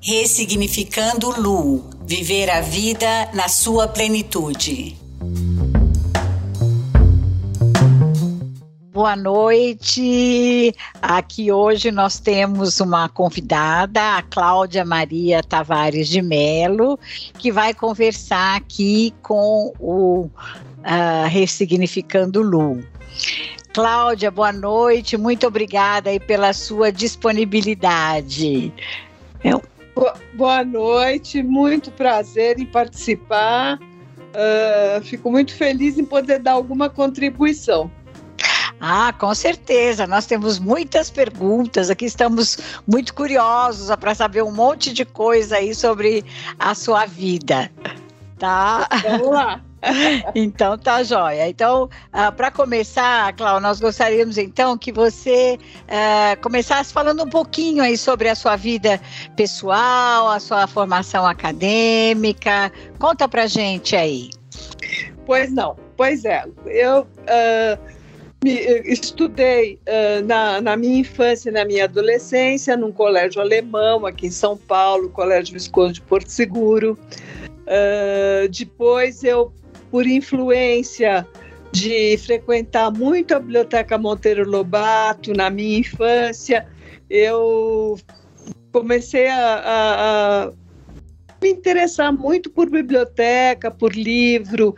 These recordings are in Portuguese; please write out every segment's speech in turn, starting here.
Ressignificando Lu, viver a vida na sua plenitude. Boa noite. Aqui hoje nós temos uma convidada, a Cláudia Maria Tavares de Melo, que vai conversar aqui com o uh, Ressignificando Lu. Cláudia, boa noite. Muito obrigada aí pela sua disponibilidade. Eu... Boa noite, muito prazer em participar. Uh, fico muito feliz em poder dar alguma contribuição. Ah, com certeza. Nós temos muitas perguntas. Aqui estamos muito curiosos para saber um monte de coisa aí sobre a sua vida. Tá? Vamos lá. então tá joia. Então, ah, para começar, Cláudia, nós gostaríamos então que você uh, começasse falando um pouquinho aí sobre a sua vida pessoal, a sua formação acadêmica. Conta pra gente aí. Pois não, pois é. Eu uh estudei uh, na, na, minha infância na minha adolescência num colégio alemão aqui em São Paulo, Colégio Visconde de Porto Seguro. Uh, depois eu, por influência de frequentar muito a Biblioteca Monteiro Lobato na minha infância, eu comecei a, a, a me interessar muito por biblioteca, por livro,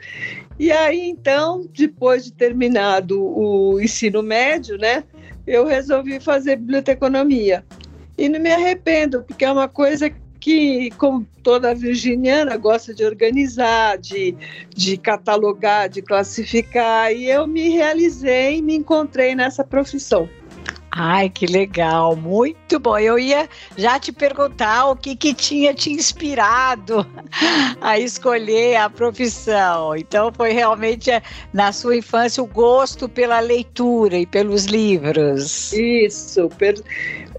e aí, então, depois de terminado o ensino médio, né, eu resolvi fazer biblioteconomia. E não me arrependo, porque é uma coisa que, como toda virginiana, gosta de organizar, de, de catalogar, de classificar, e eu me realizei, me encontrei nessa profissão. Ai, que legal, muito bom. Eu ia já te perguntar o que, que tinha te inspirado a escolher a profissão. Então, foi realmente eh, na sua infância o gosto pela leitura e pelos livros. Isso. Per...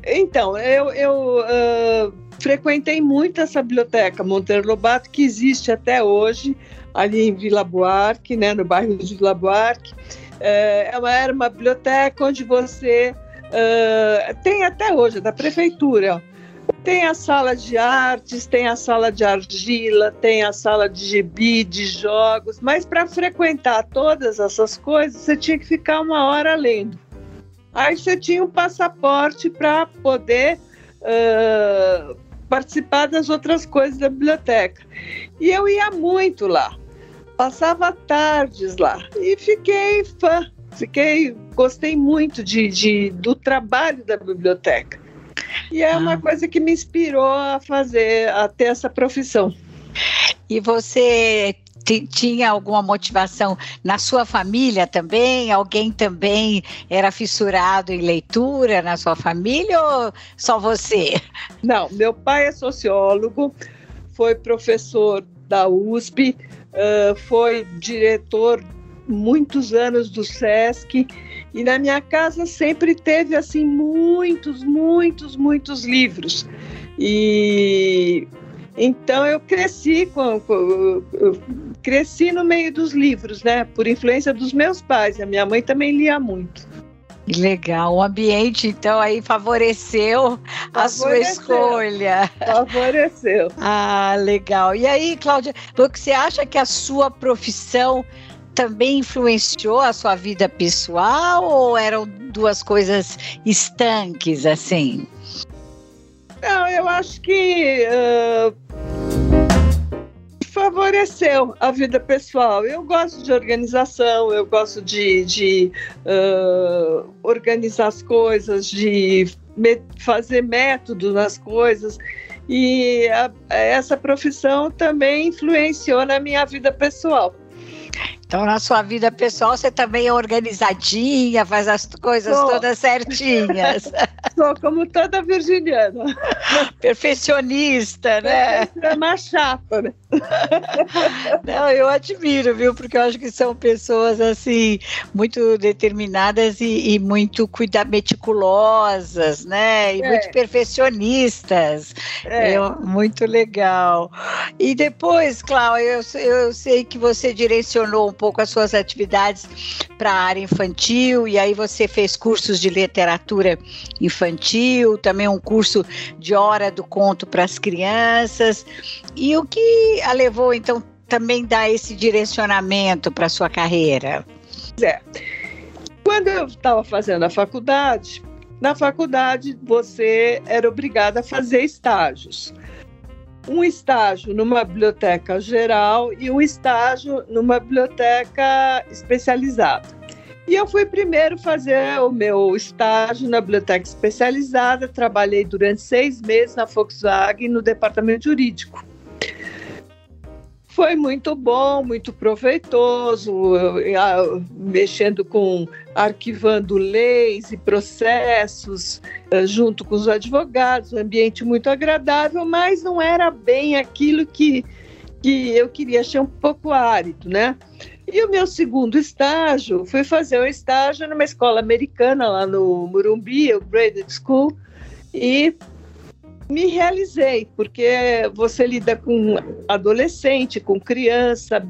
Então, eu, eu uh, frequentei muito essa biblioteca Monteiro Lobato, que existe até hoje, ali em Vila Buarque, né, no bairro de Vila Buarque. É, era uma biblioteca onde você Uh, tem até hoje, da prefeitura. Tem a sala de artes, tem a sala de argila, tem a sala de gibi, de jogos, mas para frequentar todas essas coisas, você tinha que ficar uma hora lendo. Aí você tinha um passaporte para poder uh, participar das outras coisas da biblioteca. E eu ia muito lá, passava tardes lá e fiquei fã Fiquei, gostei muito de, de, do trabalho da biblioteca. E é ah. uma coisa que me inspirou a fazer, a ter essa profissão. E você tinha alguma motivação na sua família também? Alguém também era fissurado em leitura na sua família ou só você? Não, meu pai é sociólogo, foi professor da USP, foi diretor muitos anos do SESC e na minha casa sempre teve assim muitos, muitos, muitos livros. E então eu cresci com, com cresci no meio dos livros, né? Por influência dos meus pais. A minha mãe também lia muito. Legal, o ambiente então aí favoreceu, favoreceu a sua escolha. Favoreceu. ah, legal. E aí, Cláudia, você acha que a sua profissão também influenciou a sua vida pessoal ou eram duas coisas estanques assim? Não, eu acho que uh, favoreceu a vida pessoal. Eu gosto de organização, eu gosto de, de uh, organizar as coisas, de me fazer método nas coisas. E a, essa profissão também influenciou na minha vida pessoal. Então, na sua vida pessoal, você também é organizadinha, faz as coisas Sou. todas certinhas. Sou como toda virginiana. Perfeccionista, né? É uma chapa, né? Não, eu admiro, viu? Porque eu acho que são pessoas, assim, muito determinadas e, e muito cuida meticulosas, né? E é. muito perfeccionistas. É. Eu, muito legal. E depois, Cláudia, eu, eu sei que você direcionou um pouco as suas atividades para a área infantil, e aí você fez cursos de literatura infantil, também um curso de hora do conto para as crianças. E o que a levou, então, também dar esse direcionamento para sua carreira? É. Quando eu estava fazendo a faculdade, na faculdade você era obrigada a fazer estágios. Um estágio numa biblioteca geral e um estágio numa biblioteca especializada. E eu fui primeiro fazer o meu estágio na biblioteca especializada. Trabalhei durante seis meses na Volkswagen no departamento jurídico. Foi muito bom, muito proveitoso, mexendo com, arquivando leis e processos, eh, junto com os advogados, um ambiente muito agradável, mas não era bem aquilo que, que eu queria, achei um pouco árido, né? E o meu segundo estágio foi fazer um estágio numa escola americana lá no Murumbi, o Braden School, e me realizei, porque você lida com adolescente, com criança,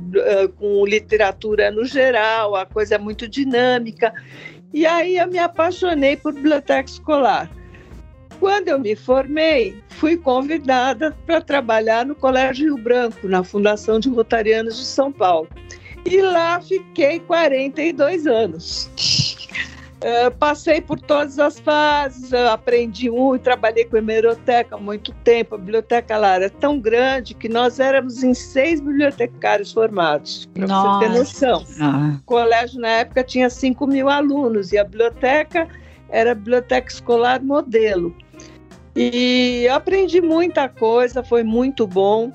com literatura no geral, a coisa é muito dinâmica. E aí eu me apaixonei por biblioteca escolar. Quando eu me formei, fui convidada para trabalhar no Colégio Rio Branco, na Fundação de Rotarianos de São Paulo. E lá fiquei 42 anos. Uh, passei por todas as fases, aprendi muito, trabalhei com a hemeroteca há muito tempo. A biblioteca lá era tão grande que nós éramos em seis bibliotecários formados, para você ter noção. Ah. O colégio, na época, tinha 5 mil alunos e a biblioteca era a biblioteca escolar modelo. E aprendi muita coisa, foi muito bom.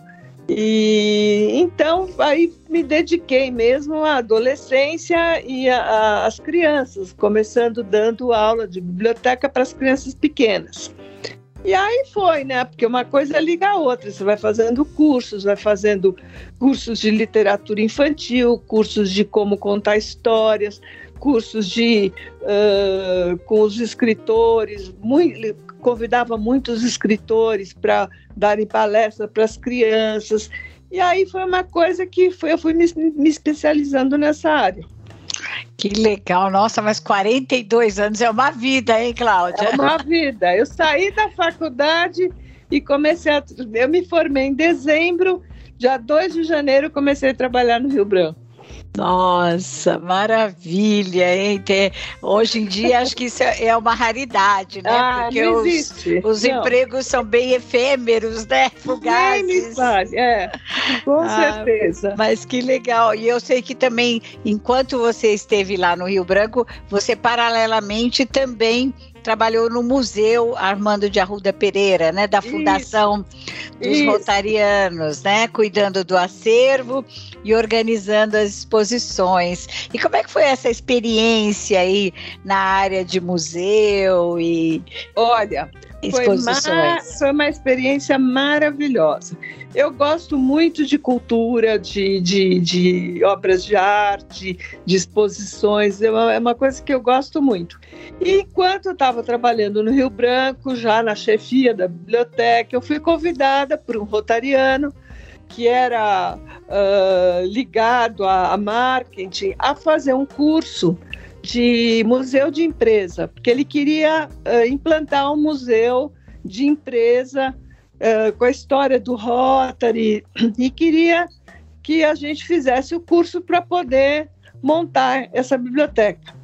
E então aí me dediquei mesmo à adolescência e às crianças, começando dando aula de biblioteca para as crianças pequenas. E aí foi, né? Porque uma coisa liga a outra. Você vai fazendo cursos, vai fazendo cursos de literatura infantil, cursos de como contar histórias, cursos de uh, com os escritores, muito, convidava muitos escritores para darem palestra para as crianças. E aí foi uma coisa que foi, eu fui me, me especializando nessa área. Que legal, nossa, mas 42 anos é uma vida, hein, Cláudia? É uma vida. Eu saí da faculdade e comecei a. Eu me formei em dezembro, dia 2 de janeiro, comecei a trabalhar no Rio Branco. Nossa, maravilha, hein? Hoje em dia acho que isso é, é uma raridade, né? Ah, Porque os, os empregos são bem efêmeros, né? Fugazes. Vale, é, com ah, certeza. Mas que legal. E eu sei que também, enquanto você esteve lá no Rio Branco, você paralelamente também trabalhou no Museu Armando de Arruda Pereira, né, da Fundação Isso. Dos Isso. Rotarianos, né, cuidando do acervo e organizando as exposições. E como é que foi essa experiência aí na área de museu e Olha, foi uma, foi uma experiência maravilhosa. Eu gosto muito de cultura, de, de, de obras de arte, de exposições, é uma, é uma coisa que eu gosto muito. E enquanto eu estava trabalhando no Rio Branco, já na chefia da biblioteca, eu fui convidada por um rotariano que era uh, ligado a, a marketing a fazer um curso de museu de empresa, porque ele queria uh, implantar um museu de empresa uh, com a história do Rotary e queria que a gente fizesse o curso para poder montar essa biblioteca.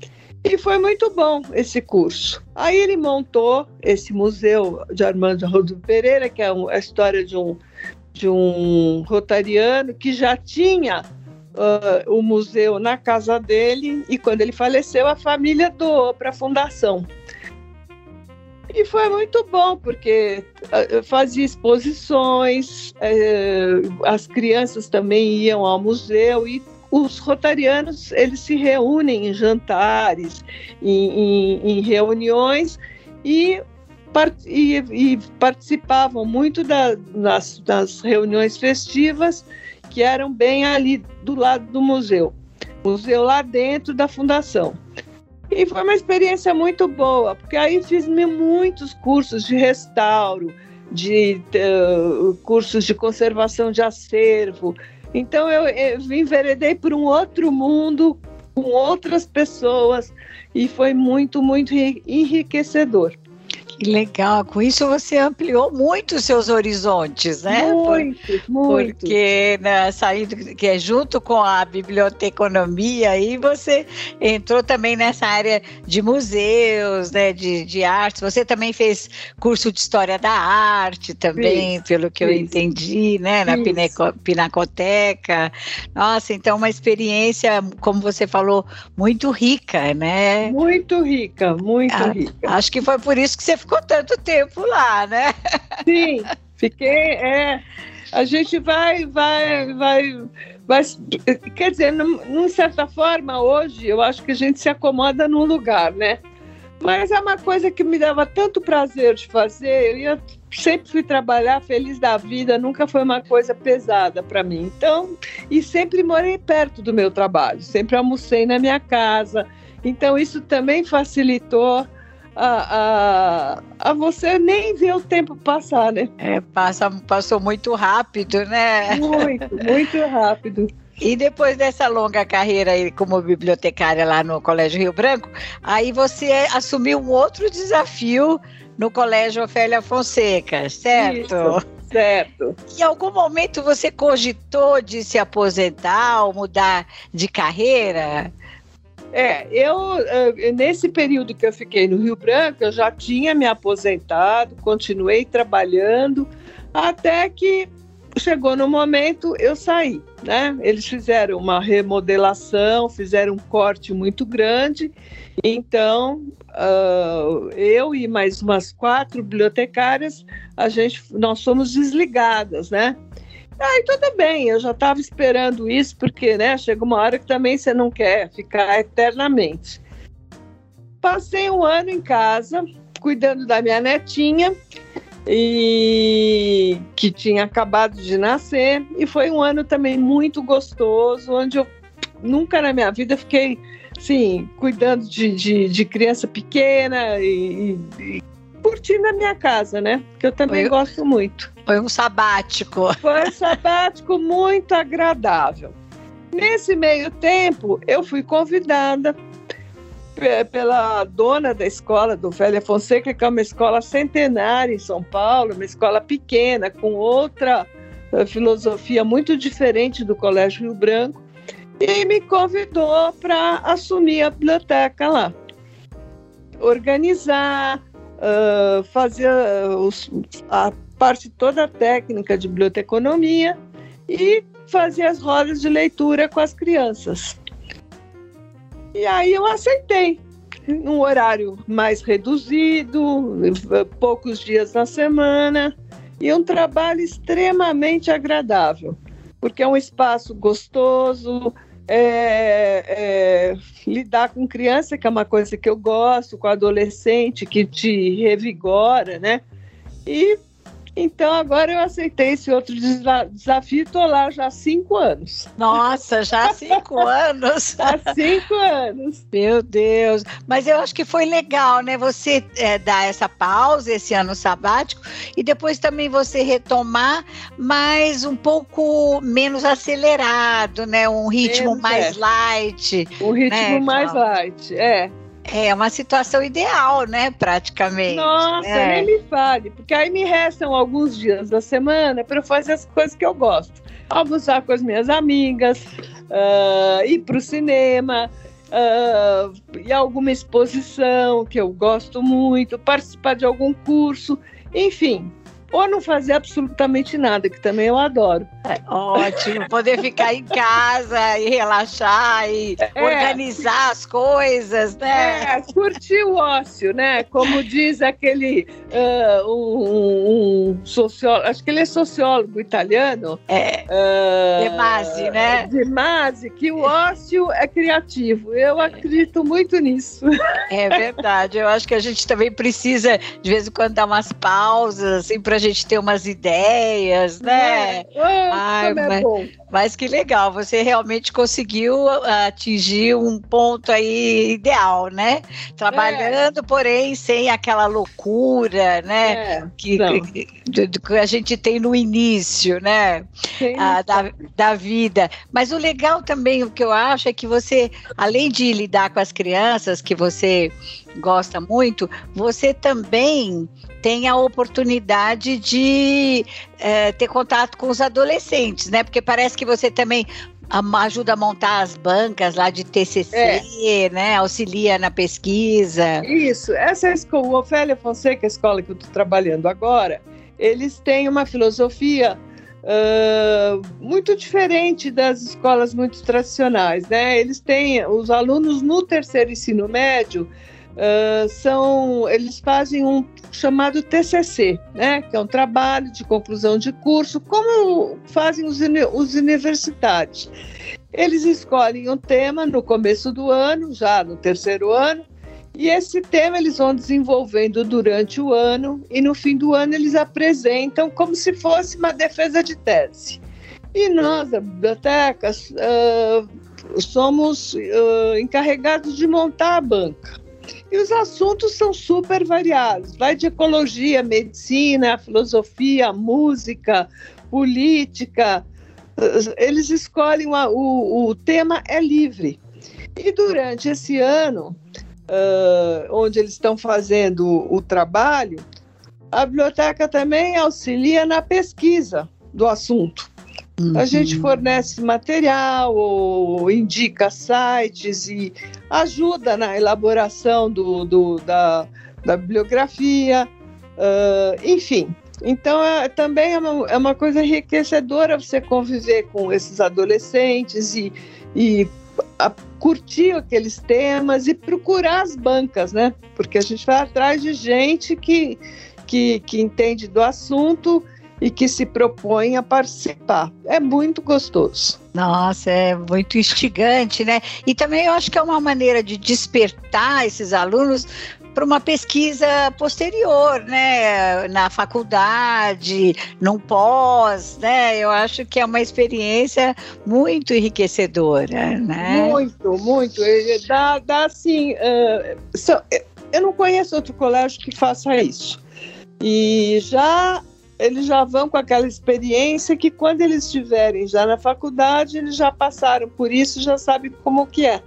E foi muito bom esse curso. Aí ele montou esse museu de Armando Rodrigo Pereira, que é a história de um, de um rotariano que já tinha uh, o museu na casa dele e quando ele faleceu a família doou para a fundação. E foi muito bom, porque uh, fazia exposições, uh, as crianças também iam ao museu e os rotarianos eles se reúnem em jantares, em, em, em reuniões e, e, e, participavam muito da, das, das reuniões festivas que eram bem ali do lado do museu. Museu lá dentro da fundação. E foi uma experiência muito boa, porque aí fiz muitos cursos de restauro, de uh, cursos de conservação de acervo, Então eu, eu enveredei por um outro mundo, com outras pessoas, e foi muito, muito enriquecedor. Que legal, com isso você ampliou muito os seus horizontes, né? Muito, Por, muito. Porque né, saindo, que é junto com a biblioteconomia, aí você entrou também nessa área de museus, né, de, de artes. Você também fez curso de história da arte também, isso, pelo que isso. eu entendi, né, na Pineco, Pinacoteca. Nossa, então uma experiência, como você falou, muito rica, né? Muito rica, muito ah, rica. Acho que foi por isso que você ficou ficou tanto tempo lá, né? Sim, fiquei. É, a gente vai, vai, vai, vai. Quer dizer, num, certa forma, hoje, eu acho que a gente se acomoda num lugar, né? Mas é uma coisa que me dava tanto prazer de fazer. Eu sempre fui trabalhar feliz da vida, nunca foi uma coisa pesada para mim. Então, e sempre morei perto do meu trabalho, sempre almocei na minha casa. Então, isso também facilitou a, a, a você nem ver o tempo passar, né? É, passa, passou muito rápido, né? Muito, muito rápido. E depois dessa longa carreira aí como bibliotecária lá no Colégio Rio Branco, aí você assumiu um outro desafio no Colégio Ofélia Fonseca, certo? Isso, certo. Em algum momento você cogitou de se aposentar ou mudar de carreira? É, eu, nesse período que eu fiquei no Rio Branco, eu já tinha me aposentado, continuei trabalhando, até que chegou no momento eu saí, né? Eles fizeram uma remodelação, fizeram um corte muito grande, então uh, eu e mais umas quatro bibliotecárias, a gente, nós somos desligadas, né? Aí tudo bem, eu já estava esperando isso, porque né, chega uma hora que também você não quer ficar eternamente. Passei um ano em casa, cuidando da minha netinha, e que tinha acabado de nascer, e foi um ano também muito gostoso, onde eu nunca na minha vida fiquei assim, cuidando de, de, de criança pequena e, e, curtindo a minha casa, né? Que eu também gosto muito. Foi um sabático. Foi um sabático muito agradável. Nesse meio tempo, eu fui convidada pela dona da escola do Velha Fonseca, que é uma escola centenária em São Paulo, uma escola pequena, com outra eh, filosofia muito diferente do Colégio Rio Branco, e me convidou para assumir a biblioteca lá. Organizar, uh, fazer os, a parte toda técnica de biblioteconomia e fazia as rodas de leitura com as crianças. E aí eu aceitei, num horário mais reduzido, poucos dias na semana, e um trabalho extremamente agradável, porque é um espaço gostoso, é, é, lidar com criança, que é uma coisa que eu gosto, com adolescente, que te revigora, né? E então agora eu aceitei esse outro desafio, estou lá já há cinco anos. Nossa, já há cinco anos? há cinco anos. Meu Deus. Mas eu acho que foi legal, né? Você é, dar essa pausa, esse ano sabático, e depois também você retomar, mas um pouco menos acelerado, né? Um ritmo menos, mais é. light. Um ritmo né? mais light, é. É uma situação ideal, né? Praticamente. Nossa, é. nem me fale, porque aí me restam alguns dias da semana para fazer as coisas que eu gosto. Almoçar com as minhas amigas, uh, ir para o cinema, uh, ir a alguma exposição que eu gosto muito, participar de algum curso, enfim, ou não fazer absolutamente nada, que também eu adoro. É, ótimo, poder ficar em casa e relaxar e é, organizar as coisas, né? É, curtir o ócio, né? Como diz aquele uh, um, um, sociólogo, acho que ele é sociólogo italiano. É. Uh, De Masi, né? De Masi, que o ócio é criativo. Eu acredito muito nisso. É verdade. Eu acho que a gente também precisa, de vez em quando, dar umas pausas, assim, para gente ter umas ideias, né? É. Ai, é mas, Mas que legal, você realmente conseguiu ah, atingir um ponto aí ideal, né? Trabalhando, é. porém, sem aquela loucura, né? É, que, que, que, a gente tem no início, né? Ah, da, da vida. Mas o legal também, o que eu acho, é que você, além de lidar com as crianças, que você gosta muito, você também tem a oportunidade de é, ter contato com os adolescentes, né? Porque parece que você também ajuda a montar as bancas lá de TCC, é. né? Auxilia na pesquisa. Isso, essa é escola, o Ofélia Fonseca, a escola que eu estou trabalhando agora, eles têm uma filosofia uh, muito diferente das escolas muito tradicionais, né? Eles têm, os alunos no terceiro ensino médio, Uh, são eles fazem um chamado TCC, né, que é um trabalho de conclusão de curso, como fazem os, os universitários. Eles escolhem um tema no começo do ano, já no terceiro ano, e esse tema eles vão desenvolvendo durante o ano e no fim do ano eles apresentam como se fosse uma defesa de tese. E nós, da biblioteca, uh, somos uh, encarregados de montar a banca. E os assuntos são super variados. Vai de ecologia, medicina, filosofia, música, política. Eles escolhem o, o, o tema é livre. E durante esse ano, uh, onde eles estão fazendo o trabalho, a biblioteca também auxilia na pesquisa do assunto. Uhum. A gente fornece material ou indica sites e ajuda na elaboração do, do da, da, bibliografia, uh, enfim. Então, é, também é uma, é uma, coisa enriquecedora você conviver com esses adolescentes e, e a, curtir aqueles temas e procurar as bancas, né? Porque a gente vai atrás de gente que, que, que entende do assunto e que se propõem a participar. É muito gostoso. Nossa, é muito instigante, né? E também eu acho que é uma maneira de despertar esses alunos para uma pesquisa posterior, né, na faculdade, num pós, né? Eu acho que é uma experiência muito enriquecedora, né? Muito, muito. Dá, dá assim, uh, so, eu não conheço outro colégio que faça isso. E já eles já vão com aquela experiência que quando eles estiverem já na faculdade, eles já passaram por isso, já sabem como que é.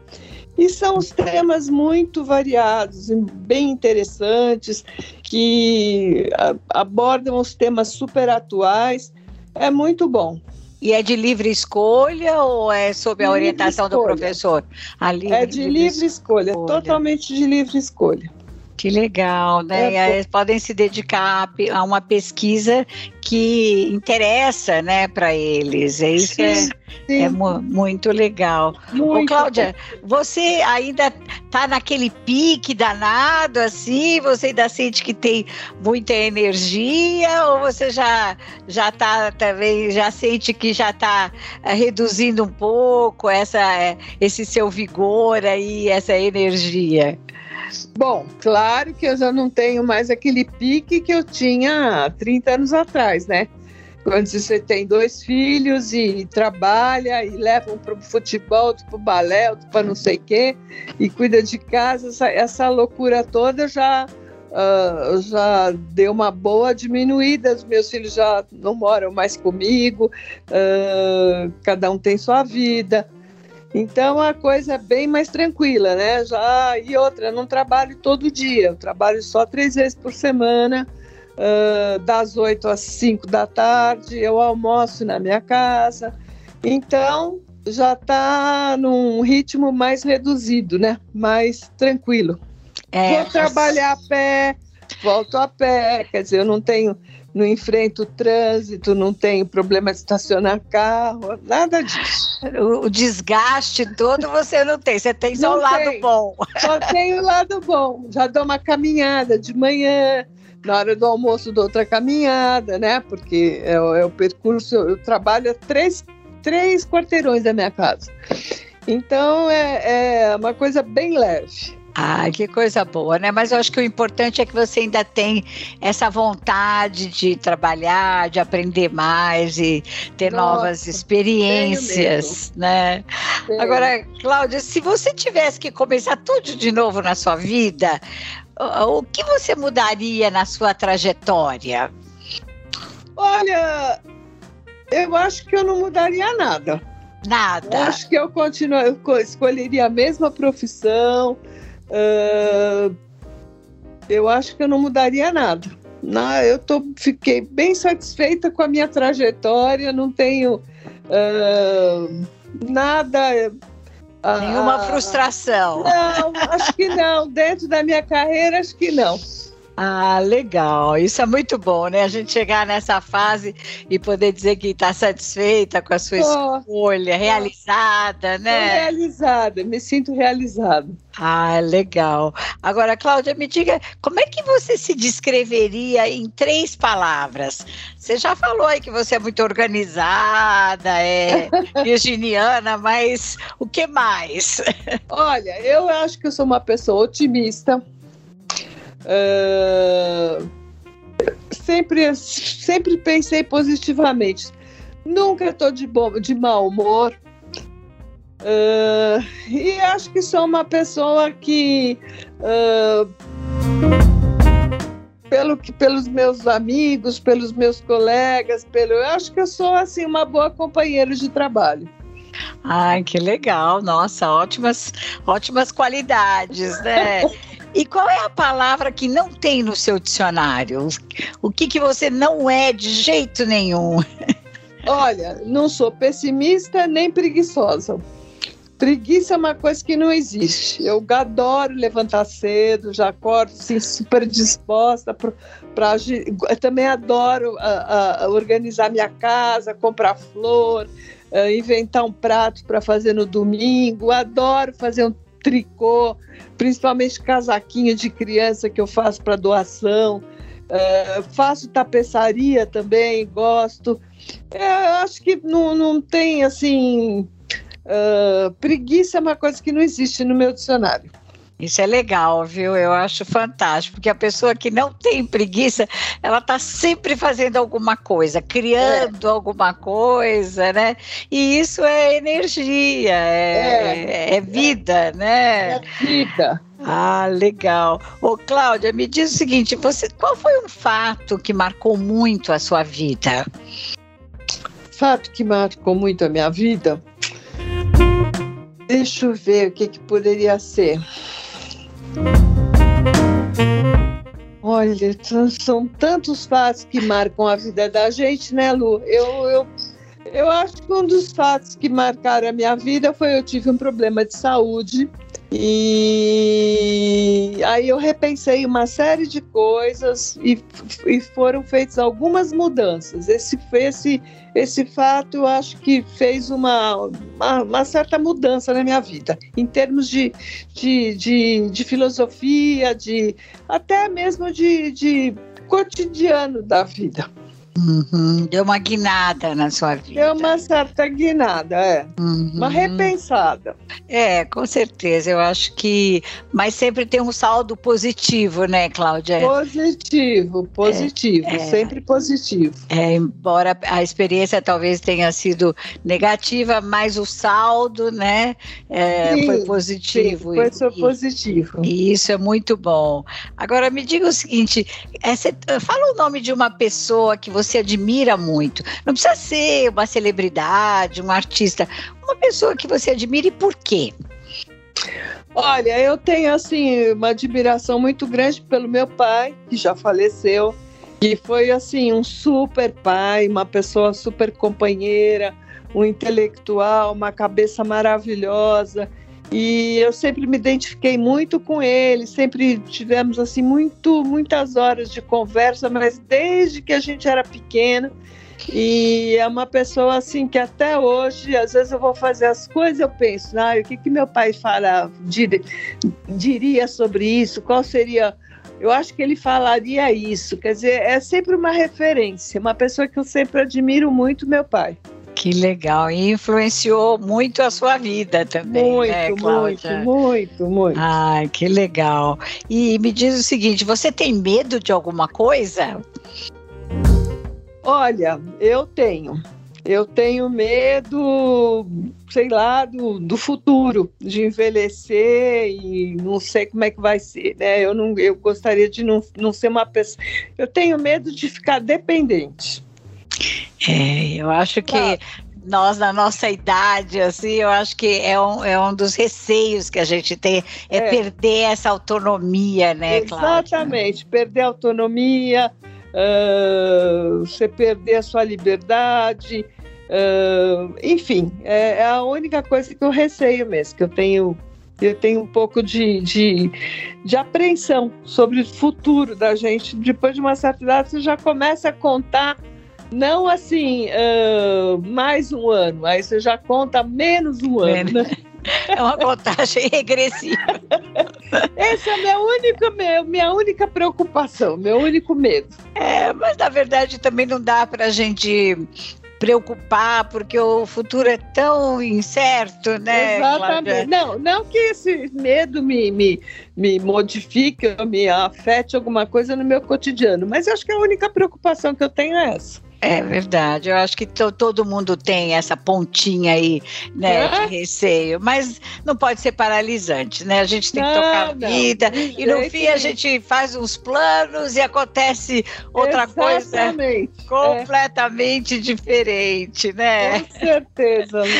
E são os temas muito variados, bem interessantes, que abordam os temas super atuais. É muito bom. E é de livre escolha ou é sob a orientação do professor? livre, é de livre, livre escolha, escolha, totalmente de livre escolha. Que legal, né? É, podem se dedicar a uma pesquisa que interessa, né, para eles. É isso sim, é, sim. é mu muito legal. Muito. Ô, Cláudia, você ainda tá naquele pique danado assim? Você ainda sente que tem muita energia ou você já já tá também já sente que já está eh, reduzindo um pouco essa eh, esse seu vigor aí, essa energia? Bom, claro que eu já não tenho mais aquele pique que eu tinha 30 anos atrás, né? Quando você tem dois filhos e trabalha e leva um para o futebol, outro para o balé, outro para não sei o quê, e cuida de casa, essa, essa loucura toda já, uh, já deu uma boa diminuída. Os meus filhos já não moram mais comigo, uh, cada um tem sua vida. Então a coisa é bem mais tranquila, né? Já e outra, eu não trabalho todo dia, eu trabalho só três vezes por semana, uh, das oito às cinco da tarde, eu almoço na minha casa. Então já está num ritmo mais reduzido, né? Mais tranquilo. É, Vou trabalhar a pé, volto a pé, quer dizer, eu não tenho não enfrento trânsito, não tenho problema de estacionar carro, nada disso. O, desgaste todo você não tem, você tem só não o lado tem. bom. Só tenho o lado bom. Já dou uma caminhada de manhã, na hora do almoço dou outra caminhada, né? Porque é, é o percurso, eu trabalho a três, três quarteirões da minha casa. Então é, é uma coisa bem leve. Ah, que coisa boa, né? Mas eu acho que o importante é que você ainda tem essa vontade de trabalhar, de aprender mais e ter Nossa, novas experiências, né? Tenho. Agora, Cláudia, se você tivesse que começar tudo de novo na sua vida, o que você mudaria na sua trajetória? Olha, eu acho que eu não mudaria nada. Nada. Eu acho que eu continuo, eu escolheria a mesma profissão. Uh, eu acho que eu não mudaria nada. Não, eu tô, fiquei bem satisfeita com a minha trajetória, não tenho uh, nada. Nenhuma uh, frustração. Não, acho que não. Dentro da minha carreira, acho que não. Ah, legal. Isso é muito bom, né? A gente chegar nessa fase e poder dizer que está satisfeita com a sua oh, escolha, realizada, né? realizada, me sinto realizada. Ah, legal. Agora, Cláudia, me diga, como é que você se descreveria em três palavras? Você já falou aí que você é muito organizada, é virginiana, mas o que mais? Olha, eu acho que eu sou uma pessoa otimista Uh, sempre, sempre pensei positivamente. Nunca estou de, bom, de mau humor. Uh, e acho que sou uma pessoa que, uh, pelo que, pelos meus amigos, pelos meus colegas, pelo, eu acho que eu sou assim uma boa companheira de trabalho. Ai, que legal! Nossa, ótimas, ótimas qualidades, né? E qual é a palavra que não tem no seu dicionário? O que, que você não é de jeito nenhum? Olha, não sou pessimista nem preguiçosa. Preguiça é uma coisa que não existe. Eu adoro levantar cedo, já acordo assim, super disposta para agir. Também adoro uh, uh, organizar minha casa, comprar flor, uh, inventar um prato para fazer no domingo. Adoro fazer um tricô, principalmente casaquinho de criança que eu faço para doação. Uh, faço tapeçaria também, gosto. É, eu acho que não, não tem assim. Uh, preguiça é uma coisa que não existe no meu dicionário. Isso é legal, viu? Eu acho fantástico, porque a pessoa que não tem preguiça, ela está sempre fazendo alguma coisa, criando é. alguma coisa, né? E isso é energia, é, é, é vida, né? É vida. Ah, legal. Ô, Cláudia, me diz o seguinte: você, qual foi um fato que marcou muito a sua vida? Fato que marcou muito a minha vida? Deixa eu ver o que, que poderia ser. Olha, são tantos fatos que marcam a vida da gente, né, Lu? Eu, eu, eu acho que um dos fatos que marcaram a minha vida foi eu tive um problema de saúde e aí eu repensei uma série de coisas e, e foram feitas algumas mudanças. Esse, esse, esse fato eu acho que fez uma, uma, uma certa mudança na minha vida, em termos de, de, de, de filosofia, de até mesmo de, de cotidiano da vida. Uhum. Deu uma guinada na sua vida. Deu uma certa guinada, é. Uhum. Uma repensada. É, com certeza. Eu acho que. Mas sempre tem um saldo positivo, né, Cláudia? Positivo, positivo, é, é, sempre positivo. É, embora a experiência talvez tenha sido negativa, mas o saldo, né, é, sim, foi positivo. Sim, foi e, positivo. E isso é muito bom. Agora, me diga o seguinte: é, fala o nome de uma pessoa que você você admira muito. Não precisa ser uma celebridade, um artista, uma pessoa que você admira e por quê? Olha, eu tenho assim uma admiração muito grande pelo meu pai, que já faleceu, e foi assim um super pai, uma pessoa super companheira, um intelectual, uma cabeça maravilhosa. E eu sempre me identifiquei muito com ele, sempre tivemos assim muito, muitas horas de conversa, mas desde que a gente era pequeno. E é uma pessoa assim que até hoje, às vezes eu vou fazer as coisas, eu penso, ah, o que que meu pai fala, dir, diria sobre isso? Qual seria eu acho que ele falaria isso. Quer dizer, é sempre uma referência, uma pessoa que eu sempre admiro muito, meu pai. Que legal. E influenciou muito a sua vida também, muito, né, Cláudia? Muito, muito, muito. Ai, que legal. E me diz o seguinte, você tem medo de alguma coisa? Olha, eu tenho. Eu tenho medo, sei lá, do, do futuro, de envelhecer e não sei como é que vai ser, né? Eu, não, eu gostaria de não, não ser uma pessoa. Eu tenho medo de ficar dependente. É, eu acho que ah. nós, na nossa idade, assim, eu acho que é um, é um dos receios que a gente tem, é, é. perder essa autonomia, né, Exatamente, Cláudia? perder a autonomia, uh, você perder a sua liberdade, Uh, enfim, é, é, a única coisa que eu receio mesmo, que eu tenho, eu tenho um pouco de, de, de apreensão sobre o futuro da gente. Depois de uma certa idade, você já começa a contar, não assim, uh, mais um ano, aí você já conta menos um ano. Né? É uma contagem regressiva. Essa é a minha única, minha, minha única preocupação, meu único medo. É, mas na verdade também não dá para a gente preocupar, porque o futuro é tão incerto, né? Exatamente. Não, não que esse medo me, me, me modifique, me afete alguma coisa no meu cotidiano, mas acho que a única preocupação que eu tenho é essa. É verdade, eu acho que todo mundo tem essa pontinha aí, né, é? de receio, mas não pode ser paralisante, né? A gente tem que tocar a vida e no fim a gente faz uns planos e acontece outra Exatamente. coisa completamente é. diferente, né? Com certeza.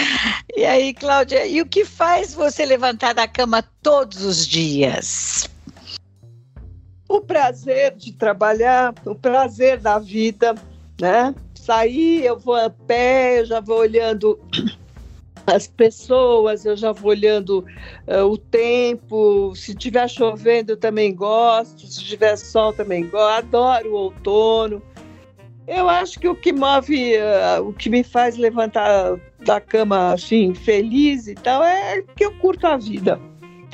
E aí, Cláudia, e o que faz você levantar da cama todos os dias? O prazer de trabalhar, o prazer da vida né? Sair, eu vou a pé, eu já vou olhando as pessoas, eu já vou olhando uh, o tempo. Se estiver chovendo, eu também gosto. Se tiver sol, também gosto. Adoro o outono. Eu acho que o que move, uh, o que me faz levantar da cama assim, feliz e tal, é que eu curto a vida.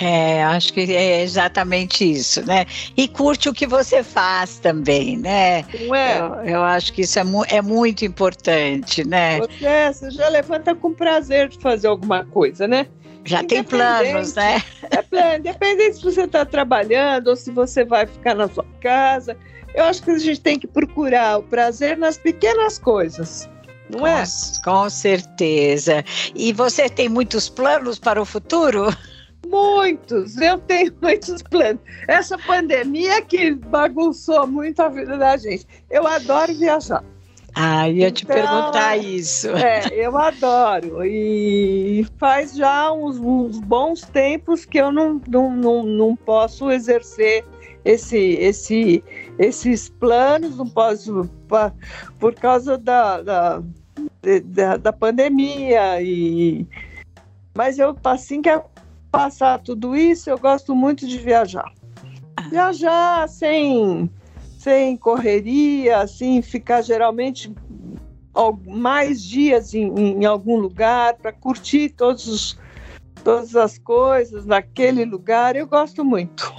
É, acho que é exatamente isso, né? E curte o que você faz também, né? Não é? Eu, eu acho que isso é, mu é muito importante, né? Você, você já levanta com prazer de fazer alguma coisa, né? Já tem planos, né? É plano, independente se você está trabalhando ou se você vai ficar na sua casa. Eu acho que a gente tem que procurar o prazer nas pequenas coisas. Não é? Com certeza. E você tem muitos planos para o futuro? Muitos, eu tenho muitos planos. Essa pandemia que bagunçou muito a vida da gente. Eu adoro viajar. Ah, ia então, te perguntar isso. É, eu adoro. E faz já uns, uns bons tempos que eu não, não, não, não posso exercer esse, esse, esses planos, não posso, por causa da, da, da, da pandemia. E, mas eu, assim que passar tudo isso, eu gosto muito de viajar. Ah. Viajar sem, sem correria, assim, ficar geralmente mais dias em, em algum lugar para curtir todos os, todas as coisas naquele lugar. Eu gosto muito.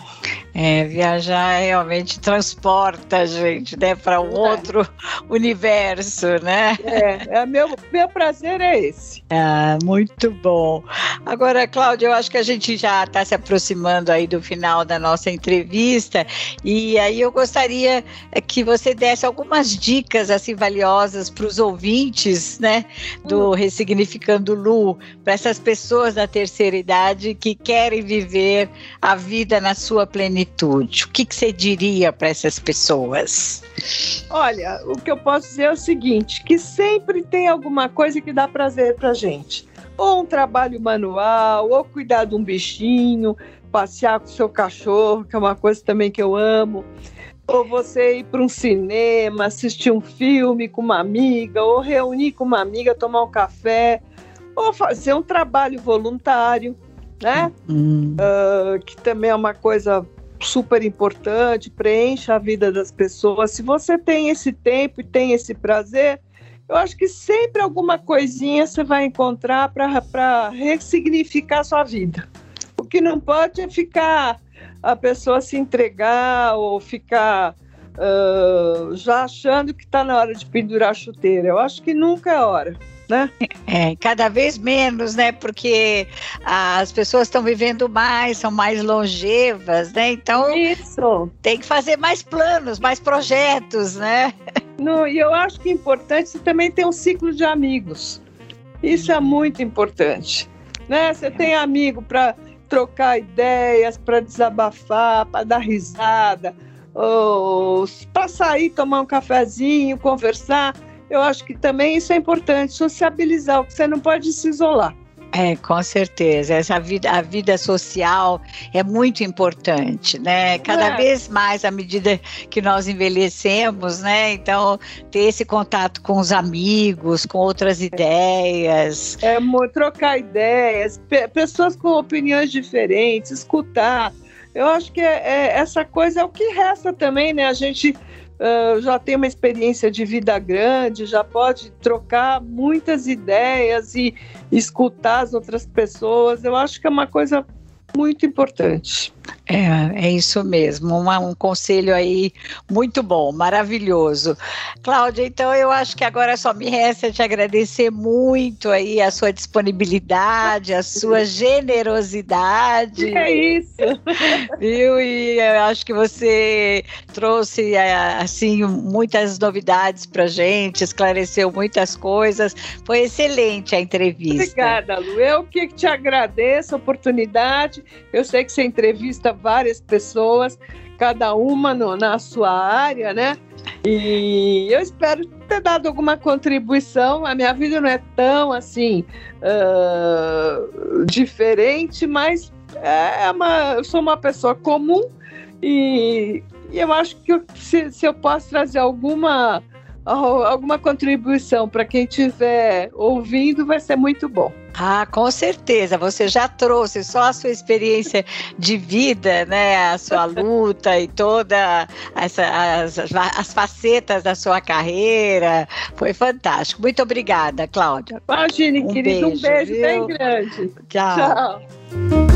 É, viajar realmente transporta a gente, né, para um é. outro universo, né? É, é meu, meu prazer é esse. Ah, muito bom. Agora, Cláudia, eu acho que a gente já está se aproximando aí do final da nossa entrevista e aí eu gostaria que você desse algumas dicas assim valiosas para os ouvintes, né, do hum. Ressignificando Lu, para essas pessoas da terceira idade que querem viver a vida na sua plenitude plenitude? O que, que você diria para essas pessoas? Olha, o que eu posso dizer é o seguinte: que sempre tem alguma coisa que dá prazer para gente. Ou um trabalho manual, ou cuidar de um bichinho, passear com o seu cachorro, que é uma coisa também que eu amo. Ou você ir para um cinema, assistir um filme com uma amiga, ou reunir com uma amiga, tomar um café, ou fazer um trabalho voluntário, né? Hum. Uh, que também é uma coisa super importante, preenche a vida das pessoas. Se você tem esse tempo e tem esse prazer, eu acho que sempre alguma coisinha você vai encontrar para ressignificar a sua vida. O que não pode é ficar a pessoa se entregar ou ficar uh, já achando que está na hora de pendurar a chuteira. Eu acho que nunca é hora. Né? É, cada vez menos, né? Porque as pessoas estão vivendo mais, são mais longevas, né? Então Isso. tem que fazer mais planos, mais projetos, né? E eu acho que é importante você também ter um ciclo de amigos. Isso é muito importante. Né? Você tem amigo para trocar ideias, para desabafar, para dar risada, para sair, tomar um cafezinho, conversar. Eu acho que também isso é importante, sociabilizar, porque você não pode se isolar. É, com certeza. Essa vida, a vida social é muito importante, né? Cada é. vez mais à medida que nós envelhecemos, né? Então, ter esse contato com os amigos, com outras ideias. É, trocar ideias, pessoas com opiniões diferentes, escutar. Eu acho que é, é, essa coisa é o que resta também, né? A gente uh, já tem uma experiência de vida grande, já pode trocar muitas ideias e escutar as outras pessoas. Eu acho que é uma coisa muito importante. É, é isso mesmo, uma, um conselho aí muito bom, maravilhoso. Cláudia, então eu acho que agora só me resta te agradecer muito aí a sua disponibilidade, a sua generosidade. É isso. Viu? E eu acho que você trouxe assim muitas novidades para gente, esclareceu muitas coisas. Foi excelente a entrevista. Obrigada, Lu. Eu que te agradeço a oportunidade. Eu sei que você entrevista várias pessoas, cada uma no, na sua área, né? E eu espero ter dado alguma contribuição. A minha vida não é tão assim uh, diferente, mas é uma, eu sou uma pessoa comum e, e eu acho que eu, se, se eu posso trazer alguma alguma contribuição para quem estiver ouvindo, vai ser muito bom. Ah, com certeza. Você já trouxe só a sua experiência de vida, né? A sua luta e toda essa, as, as facetas da sua carreira. Foi fantástico. Muito obrigada, Cláudia. Imagine, um querido. Beijo, um beijo viu? bem grande. Tchau. Tchau.